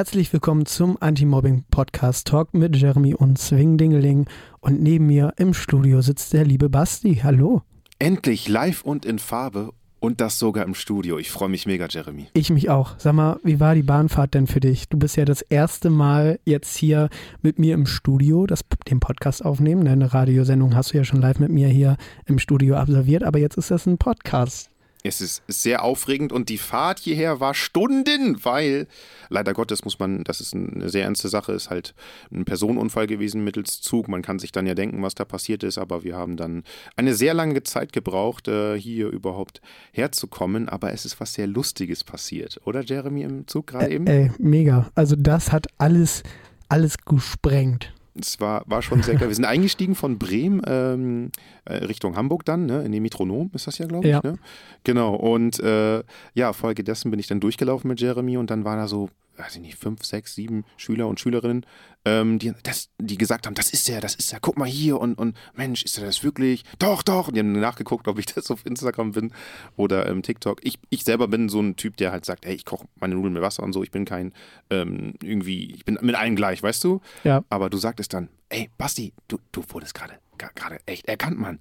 Herzlich willkommen zum Anti-Mobbing-Podcast Talk mit Jeremy und Swingdingeling. Und neben mir im Studio sitzt der liebe Basti. Hallo. Endlich live und in Farbe und das sogar im Studio. Ich freue mich mega, Jeremy. Ich mich auch. Sag mal, wie war die Bahnfahrt denn für dich? Du bist ja das erste Mal jetzt hier mit mir im Studio, das, den Podcast aufnehmen. Eine Radiosendung hast du ja schon live mit mir hier im Studio absolviert, aber jetzt ist das ein Podcast. Es ist sehr aufregend und die Fahrt hierher war Stunden, weil leider Gottes muss man, das ist eine sehr ernste Sache, ist halt ein Personenunfall gewesen mittels Zug. Man kann sich dann ja denken, was da passiert ist, aber wir haben dann eine sehr lange Zeit gebraucht, äh, hier überhaupt herzukommen. Aber es ist was sehr Lustiges passiert, oder Jeremy im Zug gerade eben? Ey, mega. Also das hat alles, alles gesprengt es war, war schon sehr geil. Wir sind eingestiegen von Bremen ähm, äh, Richtung Hamburg dann, ne? in den Metronom ist das ja, glaube ich. Ja. Ne? Genau, und äh, ja, folgedessen bin ich dann durchgelaufen mit Jeremy und dann war da so weiß ich nicht, fünf, sechs, sieben Schüler und Schülerinnen, ähm, die, das, die gesagt haben, das ist er, das ist er, guck mal hier und, und Mensch, ist er das wirklich? Doch, doch. Und die haben nachgeguckt, ob ich das auf Instagram bin oder ähm, TikTok. Ich, ich selber bin so ein Typ, der halt sagt, hey, ich koche meine Nudeln mit Wasser und so, ich bin kein ähm, irgendwie, ich bin mit allen gleich, weißt du? Ja. Aber du sagtest dann, ey, Basti, du, du wurdest gerade gerade echt erkannt, Mann.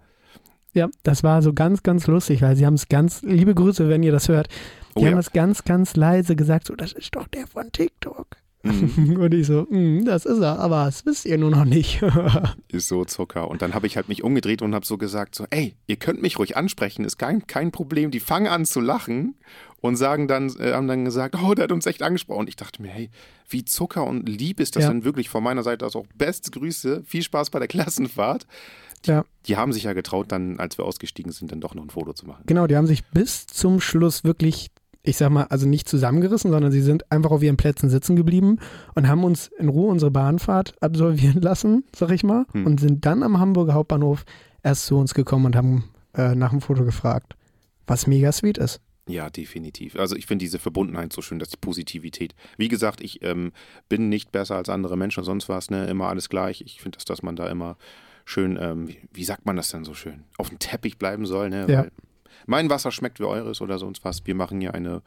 Ja, das war so ganz, ganz lustig, weil sie haben es ganz, liebe Grüße, wenn ihr das hört, die oh, haben es ganz, ganz leise gesagt, so, das ist doch der von TikTok. Mhm. Und ich so, mm, das ist er, aber das wisst ihr nur noch nicht. ist so Zucker. Und dann habe ich halt mich umgedreht und habe so gesagt, so, ey, ihr könnt mich ruhig ansprechen, ist kein, kein Problem. Die fangen an zu lachen und sagen dann, äh, haben dann gesagt, oh, der hat uns echt angesprochen. Und ich dachte mir, hey, wie Zucker und lieb ist das ja. denn wirklich von meiner Seite aus auch. Beste Grüße, viel Spaß bei der Klassenfahrt. Die, ja. die, haben sich ja getraut, dann, als wir ausgestiegen sind, dann doch noch ein Foto zu machen. Genau, die haben sich bis zum Schluss wirklich, ich sag mal, also nicht zusammengerissen, sondern sie sind einfach auf ihren Plätzen sitzen geblieben und haben uns in Ruhe unsere Bahnfahrt absolvieren lassen, sag ich mal, hm. und sind dann am Hamburger Hauptbahnhof erst zu uns gekommen und haben äh, nach dem Foto gefragt, was mega sweet ist. Ja, definitiv. Also ich finde diese Verbundenheit so schön, dass die Positivität. Wie gesagt, ich ähm, bin nicht besser als andere Menschen, sonst was, ne, immer alles gleich. Ich finde, dass, dass man da immer schön, ähm, wie, wie, sagt man das denn so schön, auf dem Teppich bleiben soll. Ne? Ja. Mein Wasser schmeckt wie eures oder sonst was. Wir machen hier eine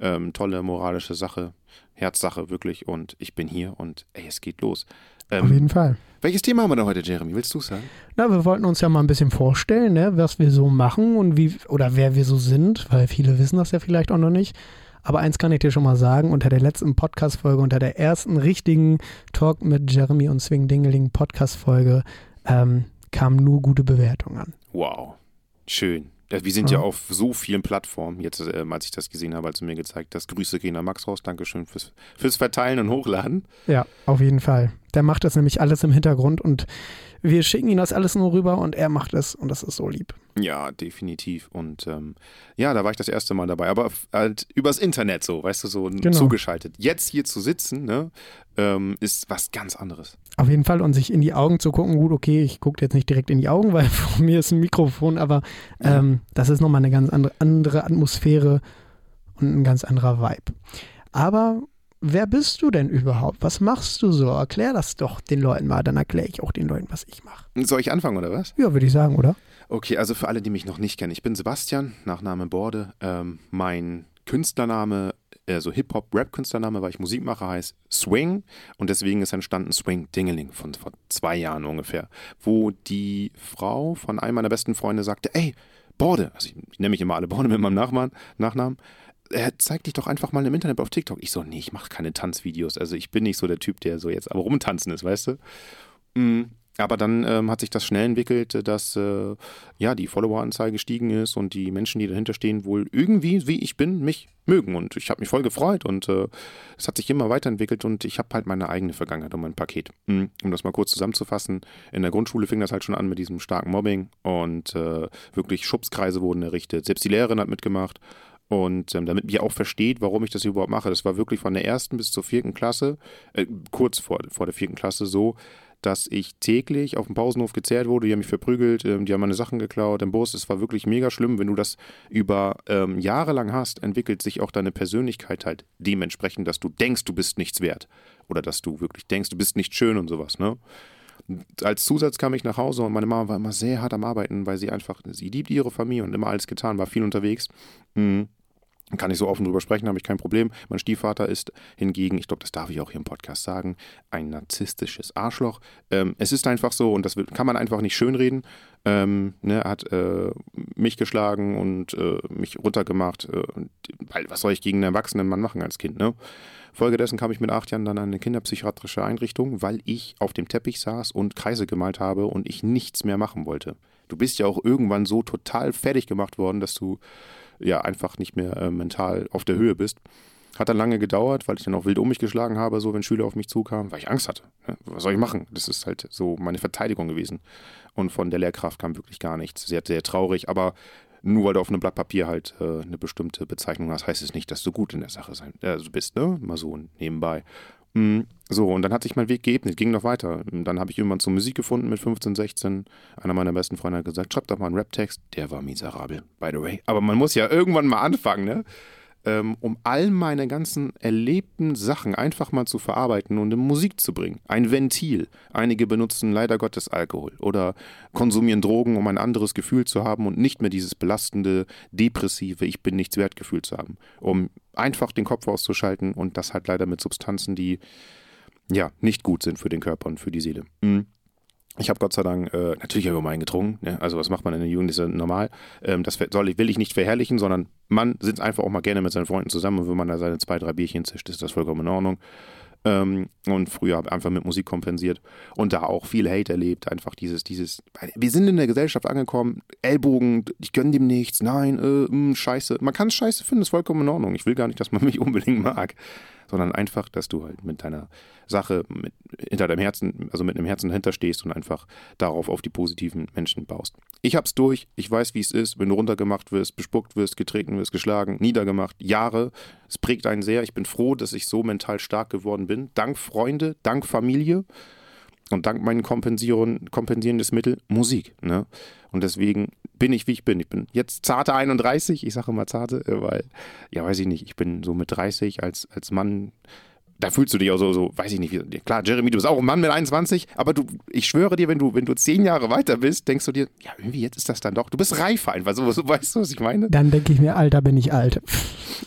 ähm, tolle moralische Sache, Herzsache wirklich und ich bin hier und ey, es geht los. Ähm, auf jeden Fall. Welches Thema haben wir da heute, Jeremy? Willst du sagen? Na, wir wollten uns ja mal ein bisschen vorstellen, ne, was wir so machen und wie oder wer wir so sind, weil viele wissen das ja vielleicht auch noch nicht. Aber eins kann ich dir schon mal sagen, unter der letzten Podcast-Folge, unter der ersten richtigen Talk mit Jeremy und Swing Dingeling Podcast-Folge, ähm, kamen nur gute Bewertungen an. Wow, schön. Wir sind ja, ja auf so vielen Plattformen. Jetzt, äh, als ich das gesehen habe, als du mir gezeigt hast, Grüße gehen an Max raus. Dankeschön fürs, fürs Verteilen und Hochladen. Ja, auf jeden Fall. Der macht das nämlich alles im Hintergrund und wir schicken ihm das alles nur rüber und er macht es und das ist so lieb. Ja, definitiv. Und ähm, ja, da war ich das erste Mal dabei, aber halt übers Internet so, weißt du, so genau. zugeschaltet. Jetzt hier zu sitzen, ne, ähm, ist was ganz anderes. Auf jeden Fall und sich in die Augen zu gucken, gut, okay, ich gucke jetzt nicht direkt in die Augen, weil vor mir ist ein Mikrofon, aber ähm, ja. das ist nochmal eine ganz andere, andere Atmosphäre und ein ganz anderer Vibe. Aber wer bist du denn überhaupt? Was machst du so? Erklär das doch den Leuten mal, dann erkläre ich auch den Leuten, was ich mache. Soll ich anfangen oder was? Ja, würde ich sagen, oder? Okay, also für alle, die mich noch nicht kennen, ich bin Sebastian, Nachname Borde. Ähm, mein Künstlername, also Hip-Hop-Rap-Künstlername, weil ich Musik mache, heißt Swing und deswegen ist entstanden Swing Dingeling von vor zwei Jahren ungefähr, wo die Frau von einem meiner besten Freunde sagte, ey, Borde, also ich, ich nenne mich immer alle Borde mit meinem Nachnamen, Nachnamen er zeigt dich doch einfach mal im Internet auf TikTok. Ich so, nee, ich mache keine Tanzvideos. Also ich bin nicht so der Typ, der so jetzt aber rumtanzen ist, weißt du? Mhm. Aber dann ähm, hat sich das schnell entwickelt, dass äh, ja die Followeranzahl gestiegen ist und die Menschen, die dahinter stehen, wohl irgendwie, wie ich bin, mich mögen. Und ich habe mich voll gefreut und äh, es hat sich immer weiterentwickelt und ich habe halt meine eigene Vergangenheit und mein Paket. Mhm. Um das mal kurz zusammenzufassen, in der Grundschule fing das halt schon an mit diesem starken Mobbing und äh, wirklich Schubskreise wurden errichtet. Selbst die Lehrerin hat mitgemacht und ähm, damit ihr auch versteht, warum ich das überhaupt mache, das war wirklich von der ersten bis zur vierten Klasse, äh, kurz vor, vor der vierten Klasse so, dass ich täglich auf dem Pausenhof gezerrt wurde, die haben mich verprügelt, ähm, die haben meine Sachen geklaut im Bus. Es war wirklich mega schlimm. Wenn du das über ähm, Jahre lang hast, entwickelt sich auch deine Persönlichkeit halt dementsprechend, dass du denkst, du bist nichts wert. Oder dass du wirklich denkst, du bist nicht schön und sowas, ne? Als Zusatz kam ich nach Hause und meine Mama war immer sehr hart am Arbeiten, weil sie einfach, sie liebt ihre Familie und immer alles getan, war viel unterwegs. Mhm. Kann ich so offen drüber sprechen, habe ich kein Problem. Mein Stiefvater ist hingegen, ich glaube, das darf ich auch hier im Podcast sagen, ein narzisstisches Arschloch. Ähm, es ist einfach so und das kann man einfach nicht schönreden. Ähm, ne, er hat äh, mich geschlagen und äh, mich runtergemacht. Äh, weil, was soll ich gegen einen erwachsenen Mann machen als Kind? Ne? Folgedessen kam ich mit acht Jahren dann an eine kinderpsychiatrische Einrichtung, weil ich auf dem Teppich saß und Kreise gemalt habe und ich nichts mehr machen wollte. Du bist ja auch irgendwann so total fertig gemacht worden, dass du ja einfach nicht mehr äh, mental auf der Höhe bist. Hat dann lange gedauert, weil ich dann auch wild um mich geschlagen habe, so wenn Schüler auf mich zukamen, weil ich Angst hatte. Ne? Was soll ich machen? Das ist halt so meine Verteidigung gewesen. Und von der Lehrkraft kam wirklich gar nichts. Sehr, sehr traurig, aber nur weil du auf einem Blatt Papier halt äh, eine bestimmte Bezeichnung hast, heißt es nicht, dass du gut in der Sache sein, äh, bist, ne? Mal so nebenbei. Mhm. So, und dann hat sich mein Weg geebnet, ging noch weiter. Dann habe ich irgendwann zur Musik gefunden mit 15, 16. Einer meiner besten Freunde hat gesagt, schreib doch mal einen Rap-Text. Der war miserabel, by the way. Aber man muss ja irgendwann mal anfangen, ne? Ähm, um all meine ganzen erlebten Sachen einfach mal zu verarbeiten und in Musik zu bringen. Ein Ventil. Einige benutzen leider Gottes Alkohol oder konsumieren Drogen, um ein anderes Gefühl zu haben und nicht mehr dieses belastende, depressive Ich bin nichts wert Gefühl zu haben. Um einfach den Kopf auszuschalten und das halt leider mit Substanzen, die ja nicht gut sind für den Körper und für die Seele. Mhm. Ich habe Gott sei Dank äh, natürlich auch immer getrunken. Ne? Also was macht man in der Jugend, ist ja normal. Ähm, das soll, will ich nicht verherrlichen, sondern man sitzt einfach auch mal gerne mit seinen Freunden zusammen und wenn man da seine zwei, drei Bierchen zischt, ist das vollkommen in Ordnung. Ähm, und früher habe ich einfach mit Musik kompensiert und da auch viel Hate erlebt. Einfach dieses, dieses, wir sind in der Gesellschaft angekommen, Ellbogen, ich gönne dem nichts, nein, äh, mh, scheiße. Man kann es scheiße finden, ist vollkommen in Ordnung. Ich will gar nicht, dass man mich unbedingt mag sondern einfach, dass du halt mit deiner Sache mit, hinter deinem Herzen, also mit einem Herzen dahinter stehst und einfach darauf auf die positiven Menschen baust. Ich hab's durch, ich weiß, wie es ist, wenn du runtergemacht wirst, bespuckt wirst, getreten wirst, geschlagen, niedergemacht, Jahre. Es prägt einen sehr. Ich bin froh, dass ich so mental stark geworden bin. Dank Freunde, dank Familie. Und dank meinen kompensierendes Mittel Musik. Ne? Und deswegen bin ich, wie ich bin. Ich bin jetzt zarte 31, ich sage immer zarte, äh, weil, ja, weiß ich nicht, ich bin so mit 30 als, als Mann, da fühlst du dich auch so, so, weiß ich nicht, wie, klar, Jeremy, du bist auch ein Mann mit 21, aber du, ich schwöre dir, wenn du, wenn du zehn Jahre weiter bist, denkst du dir, ja, irgendwie jetzt ist das dann doch, du bist reifer einfach, so, so weißt du, was ich meine? Dann denke ich mir, Alter, bin ich alt.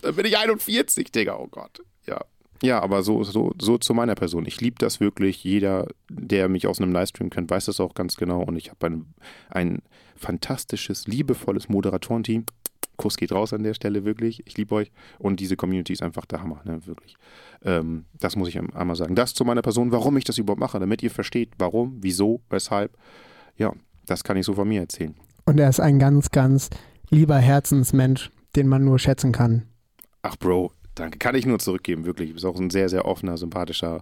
Dann bin ich 41, Digga, oh Gott, ja. Ja, aber so, so, so zu meiner Person. Ich liebe das wirklich. Jeder, der mich aus einem Livestream kennt, weiß das auch ganz genau. Und ich habe ein, ein fantastisches, liebevolles Moderatorenteam. Kuss geht raus an der Stelle, wirklich. Ich liebe euch. Und diese Community ist einfach der Hammer, ne? wirklich. Ähm, das muss ich einmal sagen. Das zu meiner Person, warum ich das überhaupt mache, damit ihr versteht, warum, wieso, weshalb. Ja, das kann ich so von mir erzählen. Und er ist ein ganz, ganz lieber Herzensmensch, den man nur schätzen kann. Ach, Bro, Danke. Kann ich nur zurückgeben, wirklich. Du bist auch ein sehr, sehr offener, sympathischer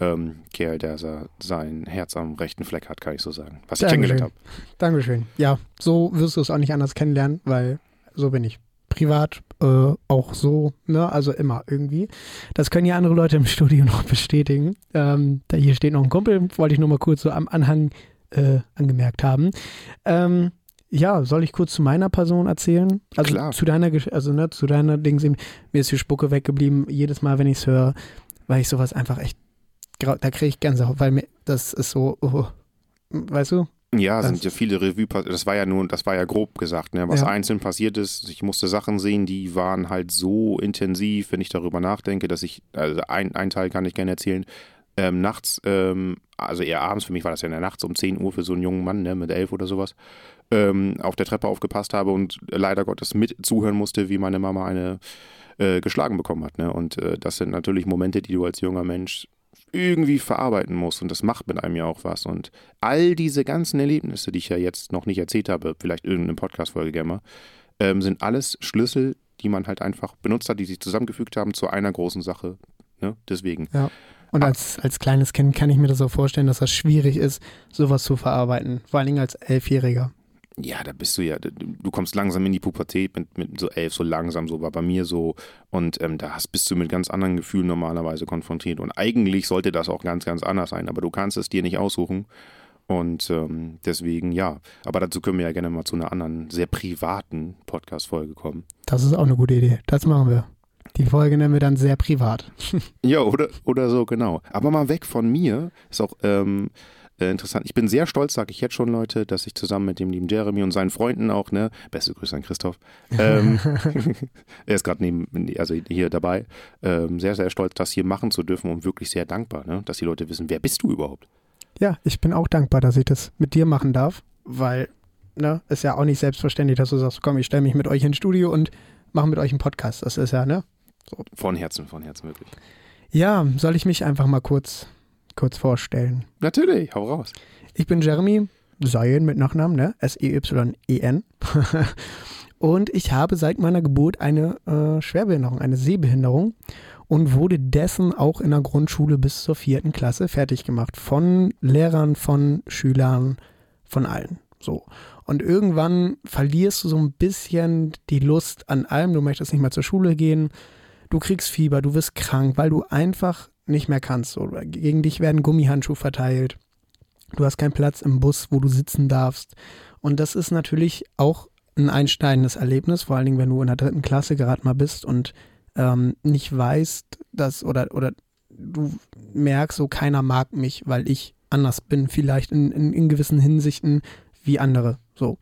ähm, Kerl, der sein Herz am rechten Fleck hat, kann ich so sagen. Was ich kennengelernt habe. Dankeschön. Ja, so wirst du es auch nicht anders kennenlernen, weil so bin ich. Privat äh, auch so, ne? Also immer irgendwie. Das können ja andere Leute im Studio noch bestätigen. Ähm, da hier steht noch ein Kumpel, wollte ich nur mal kurz so am Anhang äh, angemerkt haben. Ähm, ja, soll ich kurz zu meiner Person erzählen? Also Klar. zu deiner, also ne, zu deiner Dings eben, mir ist die Spucke weggeblieben. Jedes Mal, wenn ich es höre, weil ich sowas einfach echt, da kriege ich Gänsehaut, weil mir, das ist so, oh, weißt du? Ja, sind ja viele Revue, das war ja nur, das war ja grob gesagt, ne, was ja. einzeln passiert ist. Ich musste Sachen sehen, die waren halt so intensiv, wenn ich darüber nachdenke, dass ich, also ein, ein Teil kann ich gerne erzählen, ähm, nachts, ähm, also eher abends, für mich war das ja in der Nacht, so um 10 Uhr für so einen jungen Mann, ne, mit elf oder sowas, ähm, auf der Treppe aufgepasst habe und leider Gottes mit zuhören musste, wie meine Mama eine äh, geschlagen bekommen hat. Ne? Und äh, das sind natürlich Momente, die du als junger Mensch irgendwie verarbeiten musst und das macht mit einem ja auch was. Und all diese ganzen Erlebnisse, die ich ja jetzt noch nicht erzählt habe, vielleicht irgendeine Podcast-Folge gerne mal, ähm, sind alles Schlüssel, die man halt einfach benutzt hat, die sich zusammengefügt haben zu einer großen Sache. Ne? Deswegen. Ja. Und als, als kleines Kind kann ich mir das auch vorstellen, dass das schwierig ist, sowas zu verarbeiten. Vor allen Dingen als Elfjähriger. Ja, da bist du ja, du kommst langsam in die Pubertät mit, mit so elf, so langsam, so war bei mir so. Und ähm, da hast, bist du mit ganz anderen Gefühlen normalerweise konfrontiert. Und eigentlich sollte das auch ganz, ganz anders sein, aber du kannst es dir nicht aussuchen. Und ähm, deswegen, ja. Aber dazu können wir ja gerne mal zu einer anderen, sehr privaten Podcast-Folge kommen. Das ist auch eine gute Idee. Das machen wir. Die Folge nennen wir dann sehr privat. ja, oder, oder so, genau. Aber mal weg von mir ist auch, ähm, äh, interessant. Ich bin sehr stolz, sage ich jetzt schon, Leute, dass ich zusammen mit dem lieben Jeremy und seinen Freunden auch, ne, beste Grüße an Christoph, ähm, er ist gerade neben, also hier dabei, ähm, sehr, sehr stolz, das hier machen zu dürfen und wirklich sehr dankbar, ne, dass die Leute wissen, wer bist du überhaupt? Ja, ich bin auch dankbar, dass ich das mit dir machen darf, weil, ne, ist ja auch nicht selbstverständlich, dass du sagst, komm, ich stelle mich mit euch ins Studio und mache mit euch einen Podcast. Das ist ja, ne? So. Von Herzen, von Herzen, wirklich. Ja, soll ich mich einfach mal kurz, kurz vorstellen? Natürlich, hau raus. Ich bin Jeremy Seyen mit Nachnamen, ne? S-E-Y-E-N. und ich habe seit meiner Geburt eine äh, Schwerbehinderung, eine Sehbehinderung und wurde dessen auch in der Grundschule bis zur vierten Klasse fertig gemacht. Von Lehrern, von Schülern, von allen. So. Und irgendwann verlierst du so ein bisschen die Lust an allem. Du möchtest nicht mehr zur Schule gehen du kriegst Fieber, du wirst krank, weil du einfach nicht mehr kannst. So, gegen dich werden Gummihandschuhe verteilt. Du hast keinen Platz im Bus, wo du sitzen darfst. Und das ist natürlich auch ein einsteigendes Erlebnis, vor allen Dingen, wenn du in der dritten Klasse gerade mal bist und ähm, nicht weißt, dass oder, oder du merkst, so keiner mag mich, weil ich anders bin, vielleicht in, in, in gewissen Hinsichten wie andere. So.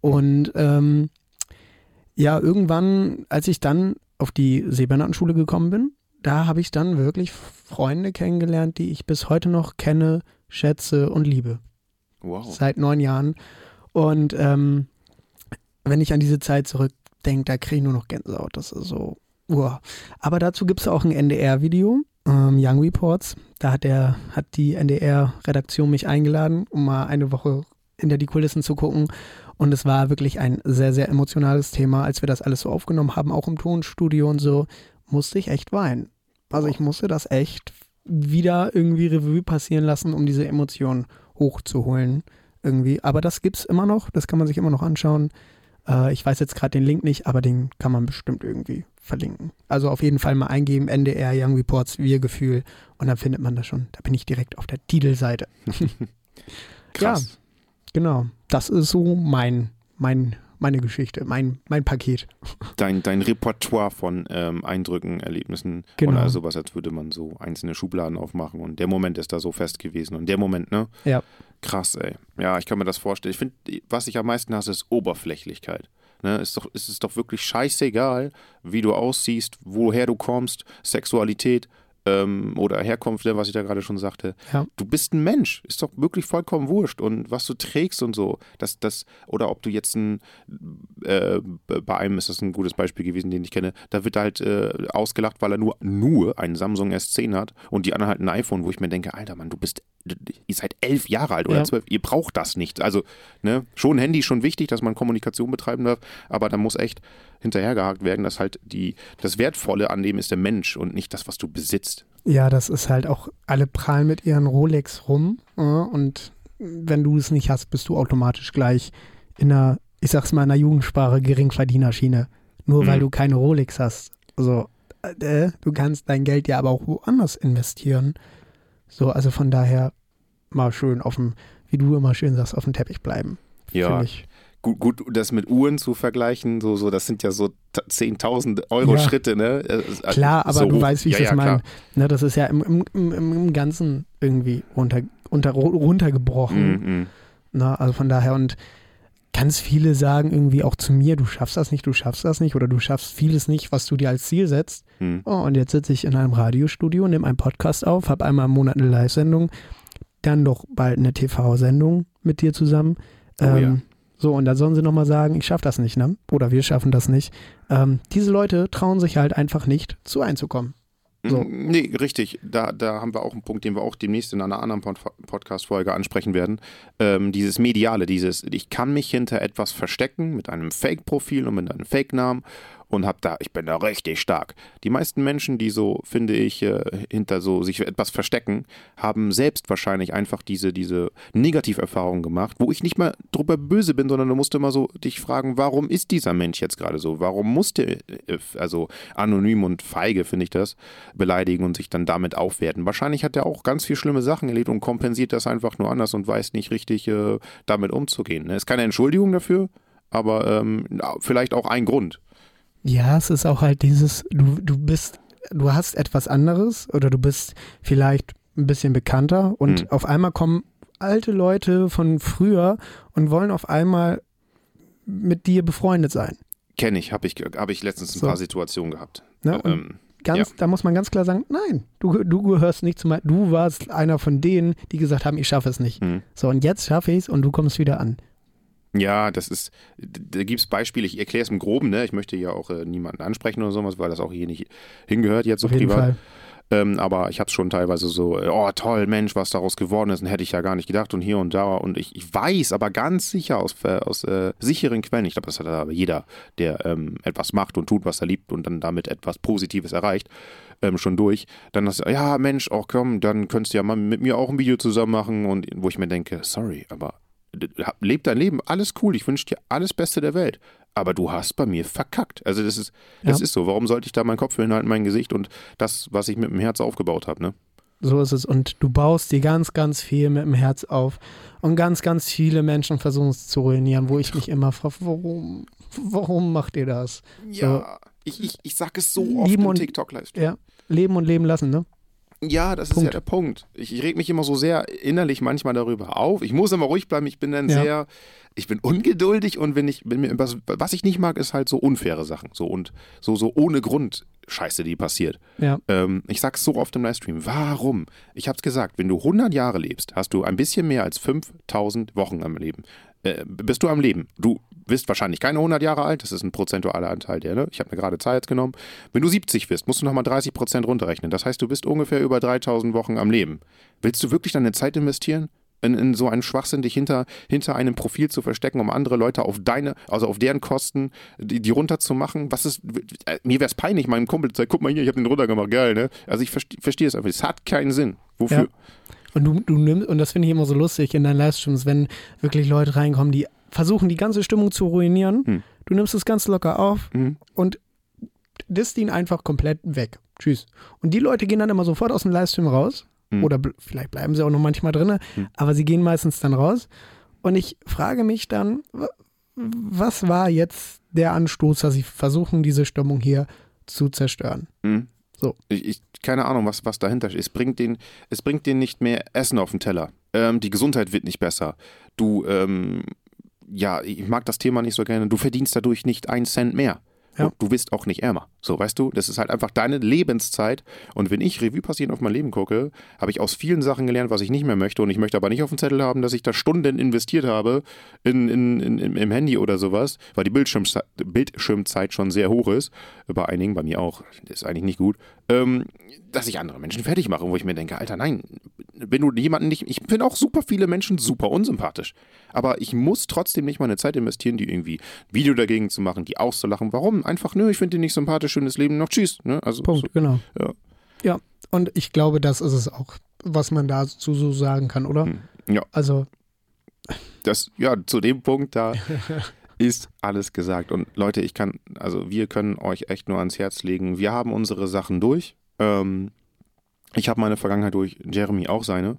Und ähm, ja, irgendwann, als ich dann auf die Seebehindertenschule gekommen bin, da habe ich dann wirklich Freunde kennengelernt, die ich bis heute noch kenne, schätze und liebe. Wow. Seit neun Jahren. Und ähm, wenn ich an diese Zeit zurückdenke, da kriege ich nur noch Gänsehaut. Das ist so, wow. Aber dazu gibt es auch ein NDR-Video, ähm, Young Reports. Da hat, der, hat die NDR-Redaktion mich eingeladen, um mal eine Woche hinter die Kulissen zu gucken. Und es war wirklich ein sehr, sehr emotionales Thema. Als wir das alles so aufgenommen haben, auch im Tonstudio und so, musste ich echt weinen. Also ich musste das echt wieder irgendwie Revue passieren lassen, um diese Emotionen hochzuholen. Irgendwie. Aber das gibt es immer noch, das kann man sich immer noch anschauen. Äh, ich weiß jetzt gerade den Link nicht, aber den kann man bestimmt irgendwie verlinken. Also auf jeden Fall mal eingeben, NDR Young Reports Wir-Gefühl und dann findet man das schon. Da bin ich direkt auf der Titelseite. Krass. Ja, Genau, das ist so mein, mein, meine Geschichte, mein, mein Paket. Dein, dein Repertoire von ähm, Eindrücken, Erlebnissen genau. oder sowas, als würde man so einzelne Schubladen aufmachen und der Moment ist da so fest gewesen und der Moment, ne? Ja. Krass, ey. Ja, ich kann mir das vorstellen. Ich finde, was ich am meisten hasse, ist Oberflächlichkeit. Ne, ist, doch, ist es doch wirklich scheißegal, wie du aussiehst, woher du kommst, Sexualität ähm, oder Herkunft, ne, was ich da gerade schon sagte. Ja. Du bist ein Mensch, ist doch wirklich vollkommen wurscht. Und was du trägst und so, das, das, oder ob du jetzt ein, äh, bei einem ist das ein gutes Beispiel gewesen, den ich kenne, da wird halt äh, ausgelacht, weil er nur, nur einen Samsung S10 hat und die anderen halt ein iPhone, wo ich mir denke, Alter Mann, du bist, ihr seid elf Jahre alt oder zwölf, ihr braucht das nicht. Also, ne, schon Handy schon wichtig, dass man Kommunikation betreiben darf, aber da muss echt hinterhergehakt werden, dass halt die, das Wertvolle an dem ist der Mensch und nicht das, was du besitzt. Ja, das ist halt auch, alle prallen mit ihren Rolex rum äh, und wenn du es nicht hast, bist du automatisch gleich in einer, ich sag's mal in einer Jugendsprache, Geringverdienerschiene. Nur mhm. weil du keine Rolex hast. Also, äh, du kannst dein Geld ja aber auch woanders investieren. So, also von daher mal schön auf dem, wie du immer schön sagst, auf dem Teppich bleiben. Ja. Ich gut, gut, das mit Uhren zu vergleichen, so, so, das sind ja so 10.000 Euro ja. Schritte, ne? Äh, also klar, aber so du weißt, wie ich ja, das ja, meine. Ne, das ist ja im, im, im, im Ganzen irgendwie runter, unter, runtergebrochen. Mm, mm. Ne, also von daher und ganz viele sagen irgendwie auch zu mir, du schaffst das nicht, du schaffst das nicht oder du schaffst vieles nicht, was du dir als Ziel setzt. Mm. Oh, und jetzt sitze ich in einem Radiostudio, nehme einen Podcast auf, habe einmal im Monat eine Live-Sendung, dann doch bald eine TV-Sendung mit dir zusammen. Oh, ähm, ja so, und da sollen sie nochmal sagen, ich schaffe das nicht, ne? Oder wir schaffen das nicht. Ähm, diese Leute trauen sich halt einfach nicht, zu einzukommen. So. Nee, richtig. Da, da haben wir auch einen Punkt, den wir auch demnächst in einer anderen Pod Podcast-Folge ansprechen werden. Ähm, dieses Mediale, dieses, ich kann mich hinter etwas verstecken mit einem Fake-Profil und mit einem Fake-Namen und hab da, ich bin da richtig stark. Die meisten Menschen, die so, finde ich, äh, hinter so sich etwas verstecken, haben selbst wahrscheinlich einfach diese, diese Negativerfahrung gemacht, wo ich nicht mal drüber böse bin, sondern du musst immer so dich fragen, warum ist dieser Mensch jetzt gerade so? Warum musste, äh, also anonym und feige, finde ich das, beleidigen und sich dann damit aufwerten? Wahrscheinlich hat er auch ganz viel schlimme Sachen erlebt und kompensiert das einfach nur anders und weiß nicht richtig, äh, damit umzugehen. Ne? Ist keine Entschuldigung dafür, aber ähm, vielleicht auch ein Grund. Ja, es ist auch halt dieses, du, du bist, du hast etwas anderes oder du bist vielleicht ein bisschen bekannter und mhm. auf einmal kommen alte Leute von früher und wollen auf einmal mit dir befreundet sein. Kenne ich, habe ich, hab ich letztens ein So. paar Situationen gehabt. Ne? Ähm, ganz, da muss man ganz klar sagen, nein, du, du gehörst nicht zu meinem, du warst einer von denen, die gesagt haben, ich schaffe es nicht. hm. So, und jetzt schaffe ich es und du kommst wieder an. Ja, das ist, da gibt es Beispiele, ich erkläre es im Groben, ne? Ich möchte ja auch äh, niemanden ansprechen oder sowas, weil das auch hier nicht hingehört jetzt so Auf jeden privat. Fall. Ähm, aber ich habe es schon teilweise so, äh, oh toll, Mensch, was daraus geworden ist, und hätte ich ja gar nicht gedacht und hier und da. Und ich, ich weiß aber ganz sicher aus, äh, aus äh, sicheren Quellen, ich glaube, das hat aber jeder, der ähm, etwas macht und tut, was er liebt und dann damit etwas Positives erreicht, ähm, schon durch. Dann das, ja Mensch, auch komm, dann könntest du ja mal mit mir auch ein Video zusammen machen und wo ich mir denke, sorry, aber leb dein Leben, alles cool, ich wünsche dir alles Beste der Welt. Aber du hast bei mir verkackt. Also das ist, das Ja. ist so. Warum sollte ich da meinen Kopf hinhalten, mein Gesicht und das, was ich mit dem Herz aufgebaut habe, ne? So ist es. Und du baust dir ganz, ganz viel mit dem Herz auf. Und ganz, ganz viele Menschen versuchen es zu ruinieren, wo ich mich immer frage, warum, warum macht ihr das? Ja, ich, ich, ich sag es so oft Lieben im TikTok-Livestream. Ja, leben und leben lassen, ne? Ja, das ist Punkt. ja der Punkt. Ich, ich reg mich immer so sehr innerlich manchmal darüber auf. Ich muss immer ruhig bleiben. Ich bin dann Ja. sehr, ich bin ungeduldig und wenn ich, wenn mir, was, was ich nicht mag, ist halt so unfaire Sachen. So und so, so ohne Grund Scheiße, die passiert. Ja. Ähm, ich sag's so oft im Livestream. Warum? Ich hab's gesagt, wenn du 100 Jahre lebst, hast du ein bisschen mehr als 5000 Wochen am Leben. Äh, bist du am Leben. Du bist wahrscheinlich keine 100 Jahre alt, das ist ein prozentualer Anteil der, ne? Ich habe mir gerade Zeit genommen. Wenn du 70 bist, musst du nochmal 30 Prozent runterrechnen. Das heißt, du bist ungefähr über 3000 Wochen am Leben. Willst du wirklich deine Zeit investieren? In, in so einen Schwachsinn, dich hinter, hinter einem Profil zu verstecken, um andere Leute auf deine, also auf deren Kosten, die, die runterzumachen? Was ist, äh, mir wäre es peinlich, meinem Kumpel zu sagen, guck mal hier, ich habe den runtergemacht, geil, ne? Also ich verstehe versteh es einfach, es hat keinen Sinn. Wofür? Ja. Und du, du nimmst, und das finde ich immer so lustig in deinen Livestreams, wenn wirklich Leute reinkommen, die versuchen, die ganze Stimmung zu ruinieren. Hm. Du nimmst es ganz locker auf Mhm. und disst ihn einfach komplett weg. Tschüss. Und die Leute gehen dann immer sofort aus dem Livestream raus. Hm. Oder bl vielleicht bleiben sie auch noch manchmal drin, Hm. aber sie gehen meistens dann raus. Und ich frage mich dann, wa- was war jetzt der Anstoß, dass sie versuchen, diese Stimmung hier zu zerstören? So. Ich, ich, keine Ahnung, was, was dahinter steht. Es bringt, den, es bringt denen nicht mehr Essen auf den Teller. Ähm, die Gesundheit wird nicht besser. Du, ähm, ja, ich mag das Thema nicht so gerne. Du verdienst dadurch nicht einen Cent mehr. Ja. Du wirst auch nicht ärmer. So, weißt du, das ist halt einfach deine Lebenszeit. Und wenn ich Revue passieren auf mein Leben gucke, habe ich aus vielen Sachen gelernt, was ich nicht mehr möchte. Und ich möchte aber nicht auf dem Zettel haben, dass ich da Stunden investiert habe in, in, in, im- im Handy oder sowas, weil die Bildschirmzeit, Bildschirmzeit schon sehr hoch ist. Bei einigen, bei mir auch. Das ist eigentlich nicht gut. Ähm, dass ich andere Menschen fertig mache, wo ich mir denke, Alter, nein, wenn du jemanden nicht, ich finde auch super viele Menschen super unsympathisch, aber ich muss trotzdem nicht meine Zeit investieren, die irgendwie Video dagegen zu machen, die auszulachen. Warum? Einfach, nö, ich finde den nicht sympathisch, schönes Leben, noch tschüss. Ne? Also, Punkt, genau. Ja. Ja, und ich glaube, das ist es auch, was man dazu so sagen kann, oder? Hm. Ja. Also, das, ja, zu dem Punkt, da ist alles gesagt. Und Leute, ich kann, also wir können euch echt nur ans Herz legen. Wir haben unsere Sachen durch. Ähm, ich habe meine Vergangenheit durch, Jeremy auch seine.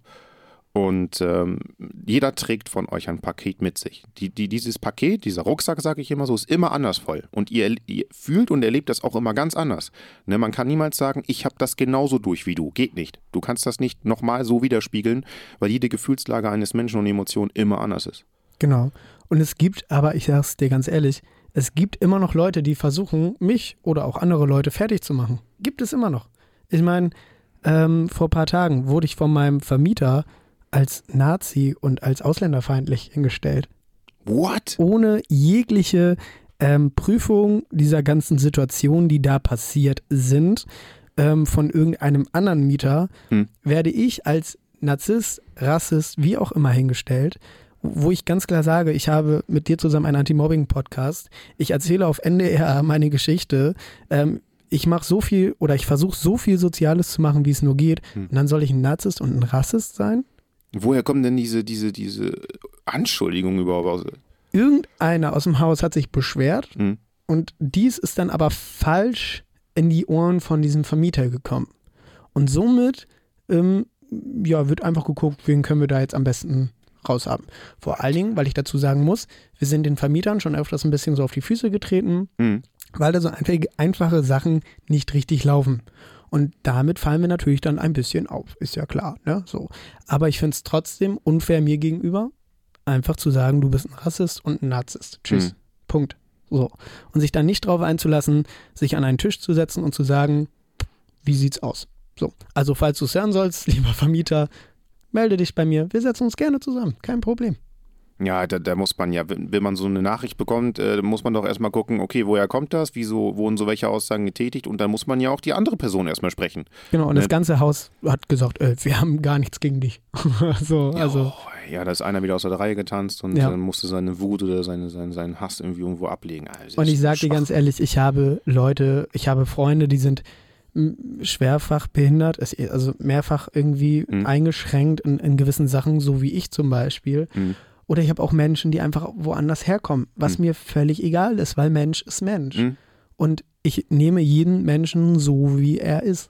Und ähm, jeder trägt von euch ein Paket mit sich. Die, die, dieses Paket, dieser Rucksack, sage ich immer so, ist immer anders voll. Und ihr, ihr fühlt und erlebt das auch immer ganz anders. Ne, man kann niemals sagen, ich habe das genauso durch wie du. Geht nicht. Du kannst das nicht nochmal so widerspiegeln, weil jede Gefühlslage eines Menschen und Emotion immer anders ist. genau. Und es gibt, aber ich sag's dir ganz ehrlich, es gibt immer noch Leute, die versuchen, mich oder auch andere Leute fertig zu machen. Gibt es immer noch. Ich meine, ähm, vor ein paar Tagen wurde ich von meinem Vermieter als Nazi und als ausländerfeindlich hingestellt. What? ohne jegliche ähm, Prüfung dieser ganzen Situationen, die da passiert sind, ähm, von irgendeinem anderen Mieter, Hm. werde ich als Narzisst, Rassist, wie auch immer hingestellt, wo ich ganz klar sage, ich habe mit dir zusammen einen Anti-Mobbing-Podcast. Ich erzähle auf NDR meine Geschichte. Ähm, ich mache so viel oder ich versuche so viel Soziales zu machen, wie es nur geht. Hm. Und dann soll ich ein Narzisst und ein Rassist sein? Woher kommen denn diese, diese, diese Anschuldigungen überhaupt aus? Irgendeiner aus dem Haus hat sich beschwert Hm. Und dies ist dann aber falsch in die Ohren von diesem Vermieter gekommen. Und somit ähm, ja, wird einfach geguckt, wen können wir da jetzt am besten raushaben. Vor allen Dingen, weil ich dazu sagen muss, wir sind den Vermietern schon öfters ein bisschen so auf die Füße getreten, Hm. Weil da so einfach, einfache Sachen nicht richtig laufen. Und damit fallen wir natürlich dann ein bisschen auf, ist ja klar. Ne? So. Aber ich finde es trotzdem unfair mir gegenüber, einfach zu sagen, du bist ein Rassist und ein Narzisst. Tschüss. Mhm. Punkt. So. Und sich dann nicht darauf einzulassen, sich an einen Tisch zu setzen und zu sagen, wie sieht's aus? So. Also, falls du es hören sollst, lieber Vermieter, melde dich bei mir. Wir setzen uns gerne zusammen. Kein Problem. Ja, da, da muss man ja, wenn, man so eine Nachricht bekommt, äh, muss man doch erstmal gucken, okay, woher kommt das, wieso wurden so welche Aussagen getätigt und dann muss man ja auch die andere Person erstmal sprechen. Genau. Und Ne? das ganze Haus hat gesagt, äh, wir haben gar nichts gegen dich. so, also. Oh, ja, da ist einer wieder aus der Reihe getanzt und Ja. dann musste seine Wut oder seine, seinen, seinen Hass irgendwie irgendwo ablegen. Also, Und ich sage dir ganz ehrlich, ich habe Leute, ich habe Freunde, die sind schwerfach behindert, also mehrfach irgendwie Mhm. eingeschränkt in, in gewissen Sachen, so wie ich zum Beispiel. Mhm. Oder ich habe auch Menschen, die einfach woanders herkommen, was Mhm. mir völlig egal ist, weil Mensch ist Mensch. Mhm. Und ich nehme jeden Menschen so, wie er ist.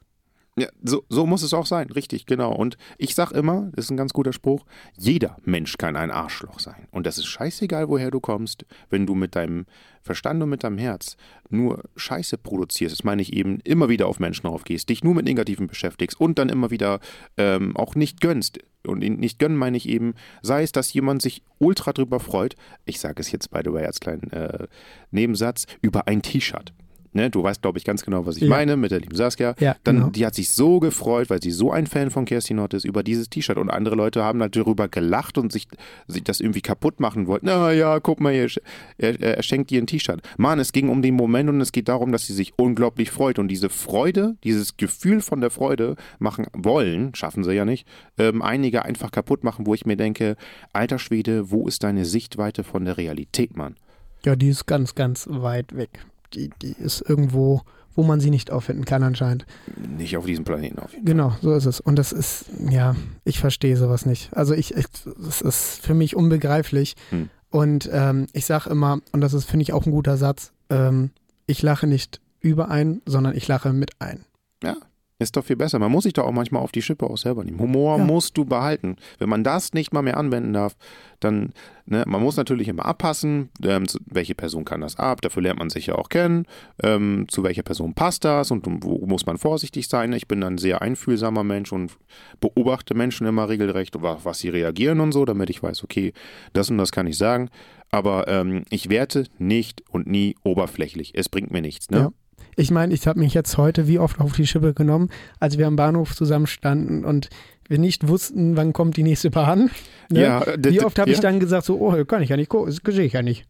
Ja, so, so muss es auch sein, richtig, genau. Und ich sag immer, das ist ein ganz guter Spruch, jeder Mensch kann ein Arschloch sein. Und das ist scheißegal, woher du kommst, wenn du mit deinem Verstand und mit deinem Herz nur Scheiße produzierst, das meine ich eben, immer wieder auf Menschen aufgehst, dich nur mit Negativen beschäftigst und dann immer wieder ähm, auch nicht gönnst. Und ihn nicht gönnen meine ich eben, sei es, dass jemand sich ultra drüber freut, ich sage es jetzt by the way als kleinen äh, Nebensatz, über ein T-Shirt. Ne, du weißt, glaube ich, ganz genau, was ich Ja. meine mit der lieben Saskia. Ja, Dann, genau. die hat sich so gefreut, weil sie so ein Fan von Kerstin Ott ist, über dieses T-Shirt. Und andere Leute haben halt darüber gelacht und sich, sich das irgendwie kaputt machen wollten. Na ja, guck mal, hier, er, er, er schenkt ihr ein T-Shirt. Mann, es ging um den Moment und es geht darum, dass sie sich unglaublich freut. Und diese Freude, dieses Gefühl von der Freude machen wollen, schaffen sie ja nicht, ähm, einige einfach kaputt machen, wo ich mir denke, alter Schwede, wo ist deine Sichtweite von der Realität, Mann? Ja, die ist ganz, ganz weit weg. Die, die ist irgendwo, wo man sie nicht auffinden kann anscheinend. Nicht auf diesem Planeten auf jeden Genau, so ist es. Und das ist, ja, ich verstehe sowas nicht. Also ich, ich es ist für mich unbegreiflich. Hm. Und ähm, ich sage immer, und das ist, finde ich, auch ein guter Satz, ähm, ich lache nicht über ein, sondern ich lache mit ein. Ja, ist doch viel besser. Man muss sich doch auch manchmal auf die Schippe auch selber nehmen. Humor Ja. musst du behalten. Wenn man das nicht mal mehr anwenden darf, dann, ne, man muss natürlich immer abpassen, ähm, welche Person kann das ab, dafür lernt man sich ja auch kennen, ähm, zu welcher Person passt das und wo muss man vorsichtig sein. Ich bin ein sehr einfühlsamer Mensch und beobachte Menschen immer regelrecht, was sie reagieren und so, damit ich weiß, okay, das und das kann ich sagen. Aber ähm, ich werte nicht und nie oberflächlich. Es bringt mir nichts. Ne? Ja. Ich meine, ich habe mich jetzt heute wie oft auf die Schippe genommen, als wir am Bahnhof zusammenstanden und wir nicht wussten, wann kommt die nächste Bahn. Ne? Ja, d- Wie oft habe ja. ich dann gesagt, so, oh, kann ich ja nicht sehe ich ja nicht.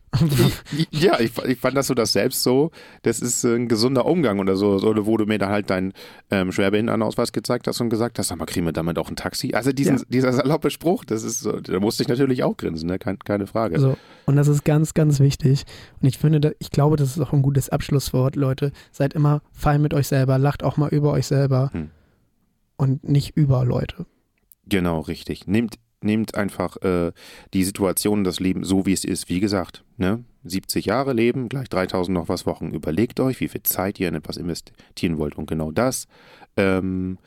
Ja, ich, ich fand das so das selbst so, das ist äh, ein gesunder Umgang oder so, so wo du mir dann halt deinen ähm, Schwerbehindertenausweis gezeigt hast und gesagt hast, sag mal, kriegen wir damit auch ein Taxi? Also diesen, Ja. dieser saloppe Spruch, das ist so, da musste ich natürlich auch grinsen, ne? Kein, keine Frage. So. Und das ist ganz, ganz wichtig. Und ich finde, da- ich glaube, das ist auch ein gutes Abschlusswort, Leute. Seid immer fein mit euch selber, lacht auch mal über euch selber Hm. und nicht über Leute. Genau, richtig. Nehmt, nehmt einfach äh, die Situation, das Leben so, wie es ist. Wie gesagt, ne? 70 Jahre leben, gleich 3000 noch was Wochen. Überlegt euch, wie viel Zeit ihr in etwas investieren wollt. Und genau das, ähm,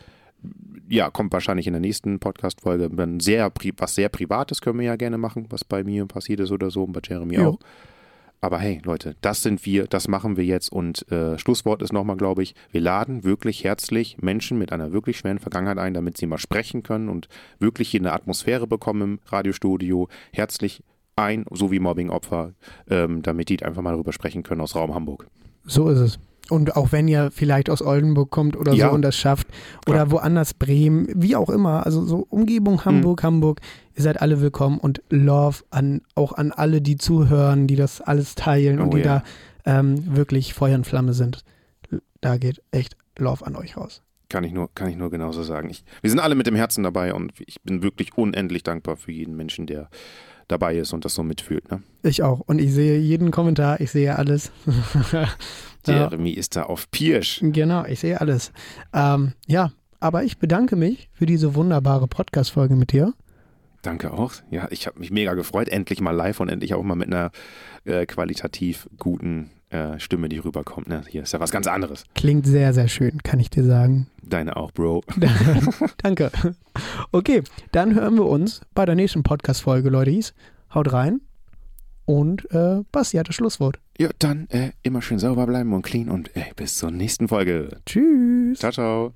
ja, kommt wahrscheinlich in der nächsten Podcast-Folge. Dann sehr, was sehr Privates können wir ja gerne machen, was bei mir passiert ist oder so und bei Jeremy Jo. auch. Aber hey, Leute, das sind wir, das machen wir jetzt. Und äh, Schlusswort ist nochmal, glaube ich, wir laden wirklich herzlich Menschen mit einer wirklich schweren Vergangenheit ein, damit sie mal sprechen können und wirklich hier eine Atmosphäre bekommen im Radiostudio. Herzlich ein, so wie Mobbing-Opfer, ähm, damit die einfach mal darüber sprechen können aus Raum Hamburg. So ist es. Und auch wenn ihr vielleicht aus Oldenburg kommt oder Ja. so und das schafft, oder woanders Bremen, wie auch immer, also so Umgebung Hamburg, Hamburg, ihr seid alle willkommen und Love an auch an alle, die zuhören, die das alles teilen und Oh die ja. da ähm, wirklich Feuer und Flamme sind. Da geht echt Love an euch raus. Kann ich nur, kann ich nur genauso sagen. Ich, wir sind alle mit dem Herzen dabei und ich bin wirklich unendlich dankbar für jeden Menschen, der dabei ist und das so mitfühlt. Ne? Ich auch. Und ich sehe jeden Kommentar, ich sehe alles. ja, Jeremy ist da auf Pirsch. genau, ich sehe alles. Ähm, ja, aber ich bedanke mich für diese wunderbare Podcast-Folge mit dir. Danke auch. Ja, ich habe mich mega gefreut. Endlich mal live und endlich auch mal mit einer äh, qualitativ guten äh, Stimme, die rüberkommt. Ne? Hier ist ja was ganz anderes. Klingt sehr, sehr schön, kann ich dir sagen. Deine auch, Bro. Danke. Okay, dann hören wir uns bei der nächsten Podcast-Folge, Leute. Haut rein. Und äh, Basti hat das Schlusswort. Ja, dann äh, immer schön sauber bleiben und clean und äh, bis zur nächsten Folge. Tschüss. Ciao, ciao.